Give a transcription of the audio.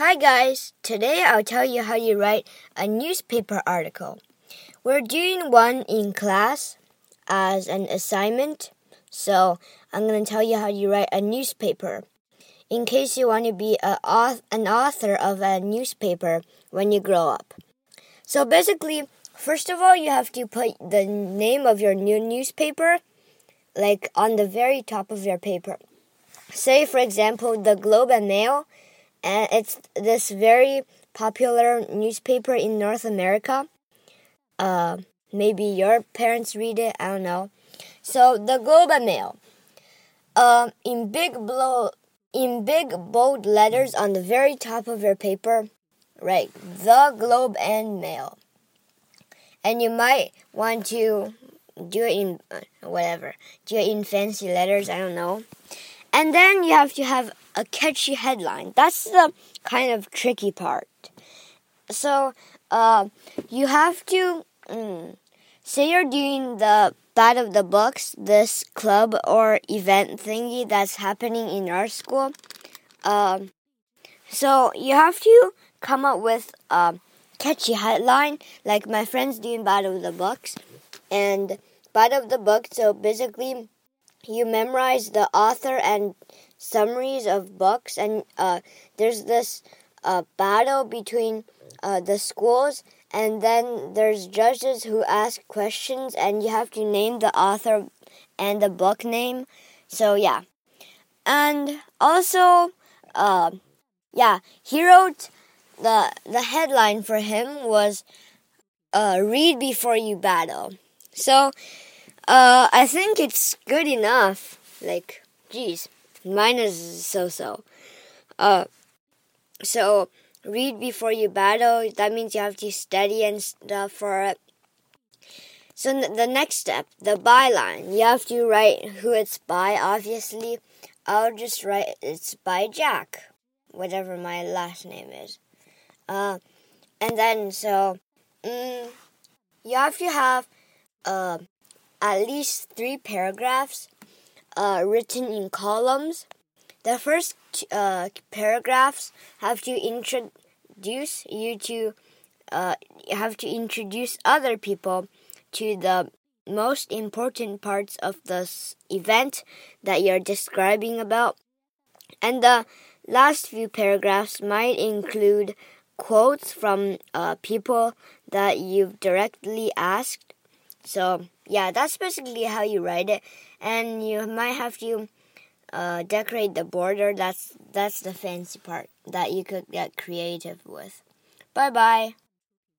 Hi guys, today I'll tell you how you write a newspaper article. We're doing one in class as an assignment, so I'm going to tell you how you write a newspaper. In case you want to be an author of a newspaper when you grow up. So basically, first of all, you have to put the name of your new newspaper like on the very top of your paper. Say, for example, the Globe and Mail and it's this very popular newspaper in North America. Uh, maybe your parents read it. I don't know. So the Globe and Mail. Uh, in big blow, in big bold letters on the very top of your paper, write the Globe and Mail. And you might want to do it in uh, whatever, do it in fancy letters. I don't know. And then you have to have a catchy headline. That's the kind of tricky part. So, uh, you have to mm, say you're doing the Battle of the Books, this club or event thingy that's happening in our school. Um, so you have to come up with a catchy headline, like my friends doing Battle of the Books, and Battle of the Book. So basically you memorize the author and summaries of books, and uh, there's this uh, battle between uh, the schools, and then there's judges who ask questions, and you have to name the author and the book name. So yeah, and also, uh, yeah, he wrote the the headline for him was uh, "Read before you battle." So uh, I think it's good enough. Like, geez, mine is so-so. Uh, so read before you battle. That means you have to study and stuff for it. So the next step, the byline, you have to write who it's by. Obviously, I'll just write it's by Jack, whatever my last name is. Uh, and then so, mm, you have to have uh at least three paragraphs uh, written in columns. The first uh, paragraphs have to introduce you to uh, have to introduce other people to the most important parts of this event that you're describing about. And the last few paragraphs might include quotes from uh, people that you've directly asked. So yeah, that's basically how you write it, and you might have to uh, decorate the border. That's that's the fancy part that you could get creative with. Bye bye.